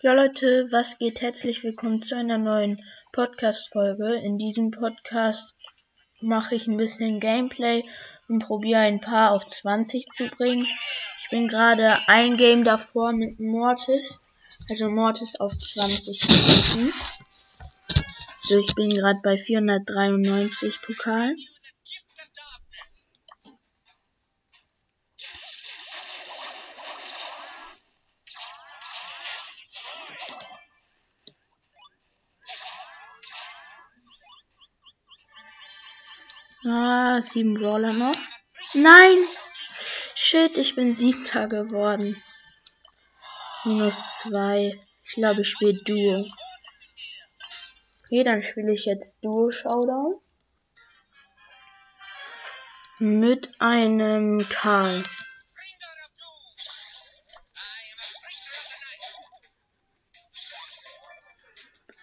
Ja Leute, was geht? Herzlich willkommen zu einer neuen Podcast-Folge. In diesem Podcast mache ich ein bisschen Gameplay und probiere ein paar auf 20 zu bringen. Ich bin gerade ein Game davor mit Mortis, also Mortis auf 20 zu bringen. Also ich bin gerade bei 493 Pokalen. Ah, sieben Brawler noch. Nein! Shit, ich bin siebter geworden. Minus zwei. Ich glaube, ich spiele Duo. Okay, dann spiele ich jetzt Duo Showdown. Mit einem Karl.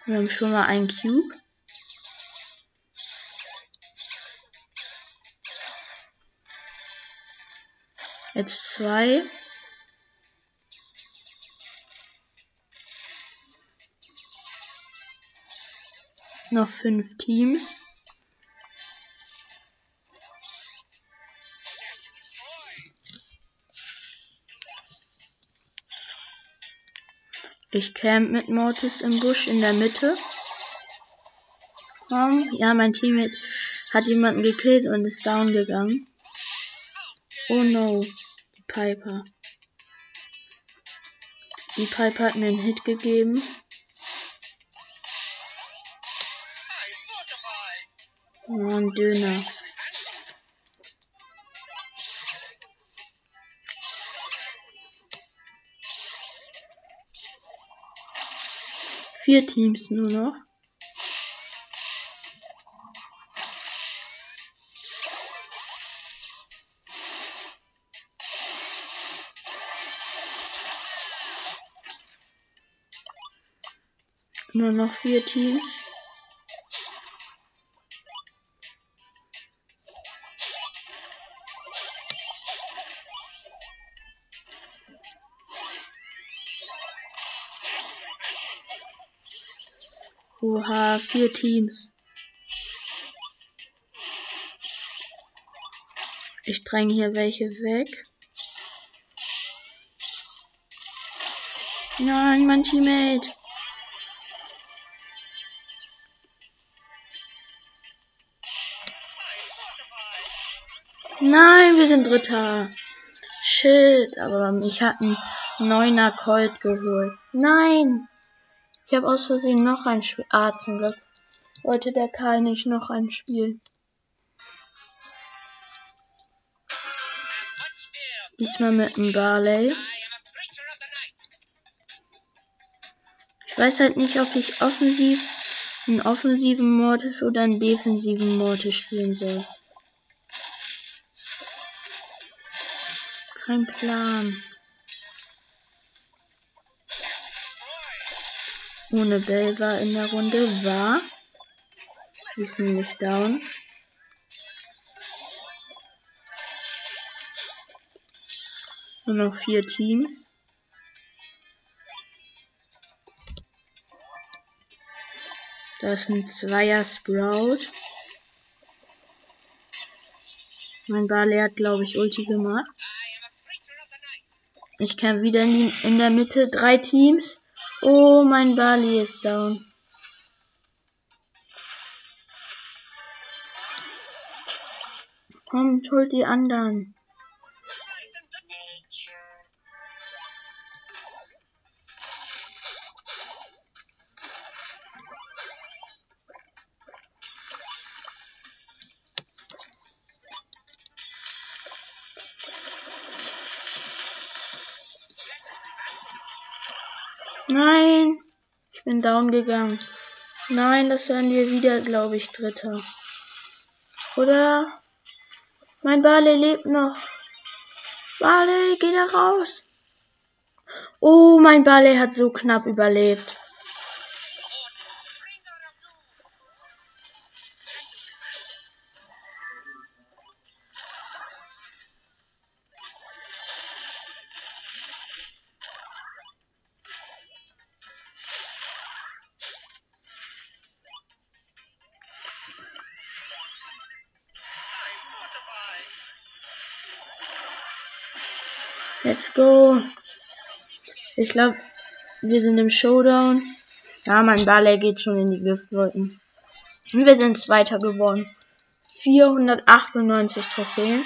Wir haben schon mal einen Cube. Jetzt zwei. Noch fünf Teams. Ich camp mit Mortis im Busch in der Mitte. Komm, ja, mein Team hat jemanden gekillt und ist down gegangen. Oh no. Piper. Die Piper hat mir einen Hit gegeben. Oh, ein Döner. Vier Teams nur noch. Nur noch vier Teams. Oha, vier Teams. Ich dränge hier welche weg. Nein, mein Teammate. Nein, wir sind Dritter. Shit, aber ich hatte einen neuner Colt geholt. Nein! Ich habe aus Versehen noch ein Spiel. Ah, zum Glück. Wollte der Karl nicht noch ein Spiel. Diesmal mit einem Barley. Ich weiß halt nicht, ob ich offensiv einen offensiven Mortis oder einen defensiven Mortis spielen soll. Kein Plan. Ohne Bell war in der Runde. War. Sie ist nämlich down. Nur noch vier Teams. Da ist ein Zweier Sprout. Mein Barley hat, glaube ich, Ulti gemacht. Ich kann wieder in, die, in der Mitte drei Teams. Oh, mein Bali ist down. Kommt, holt die anderen. Nein, ich bin down gegangen. Nein, das werden wir wieder, glaube ich, Dritter. Oder? Mein Barley lebt noch. Barley, geh da raus. Oh, mein Barley hat so knapp überlebt. Let's go. Ich glaube, wir sind im Showdown. Ja, mein Barley geht schon in die Giftwolken. Und wir sind Zweiter geworden. 498 Trophäen.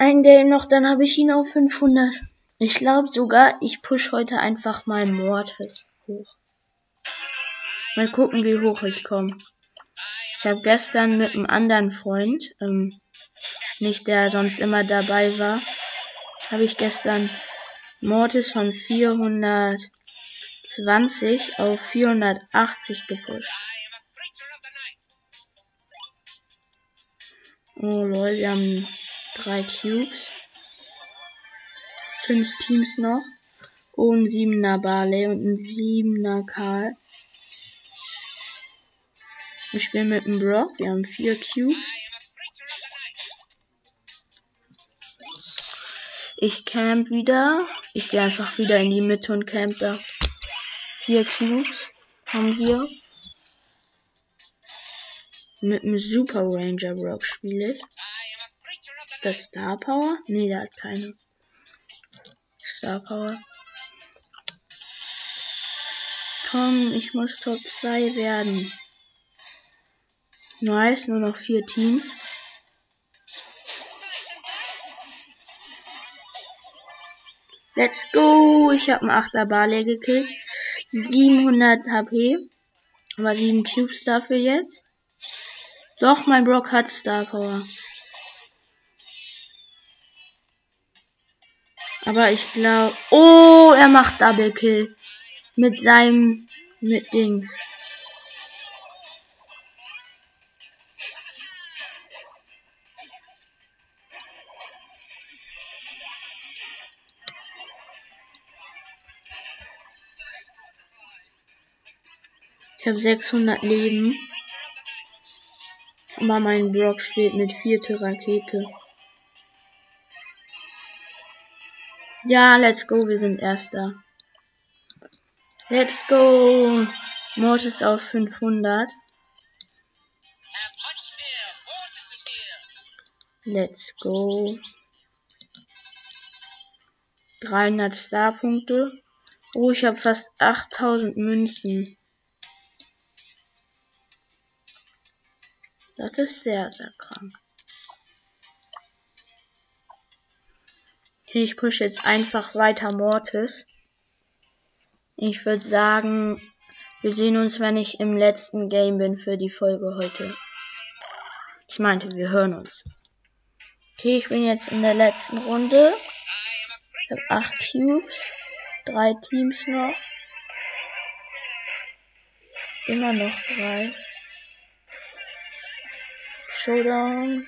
Ein Game noch, dann habe ich ihn auf 500. Ich glaube sogar, ich push heute einfach mal Mortis hoch. Mal gucken, wie hoch ich komme. Ich habe gestern mit einem anderen Freund, ähm, nicht der sonst immer dabei war, habe ich gestern Mortis von 420 auf 480 gepusht. Oh lol, wir haben drei Cubes. Fünf Teams noch. Oh, ein siebener Barley und ein siebener Karl. Wir spielen mit dem Brock. Wir haben vier Cubes. Ich camp wieder. Ich gehe einfach wieder in die Mitte und camp da. Vier Cubes haben wir. Mit dem Super Ranger Brock spiele ich. Ist das Star Power? Nee, der hat keine. Star Power. Komm, ich muss Top 2 werden. Nice, nur noch vier Teams. Let's go! Ich habe einen 8er Barley gekillt. 700 HP. Aber 7 Cubes dafür jetzt. Doch, mein Brock hat Star Power. Aber ich glaube. Oh, er macht Double Kill. Mit seinem. Mit Dings. Ich habe 600 Leben. Aber mein Brock steht mit vierte Rakete. Ja, let's go, wir sind erster. Let's go. Mortis auf 500. Let's go. 300 Starpunkte. Oh, ich habe fast 8000 Münzen. Das ist sehr, sehr krank. Okay, ich pushe jetzt einfach weiter Mortis. Ich würde sagen, wir sehen uns, wenn ich im letzten Game bin für die Folge heute. Ich meinte, wir hören uns. Okay, ich bin jetzt in der letzten Runde. Ich habe 8 Cubes. Drei Teams noch. Immer noch drei. Showdown.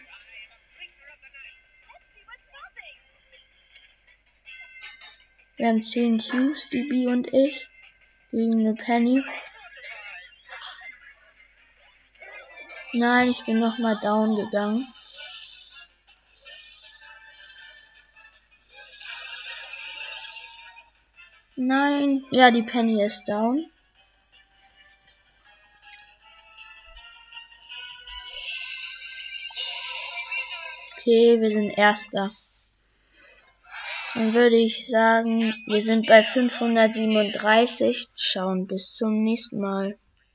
Haben 10 Cubes, die B und ich. Gegen eine Penny. Nein, ich bin nochmal down gegangen. Nein, ja, die Penny ist down. Okay, wir sind Erster. Dann würde ich sagen, wir sind bei 537. Schauen bis zum nächsten Mal.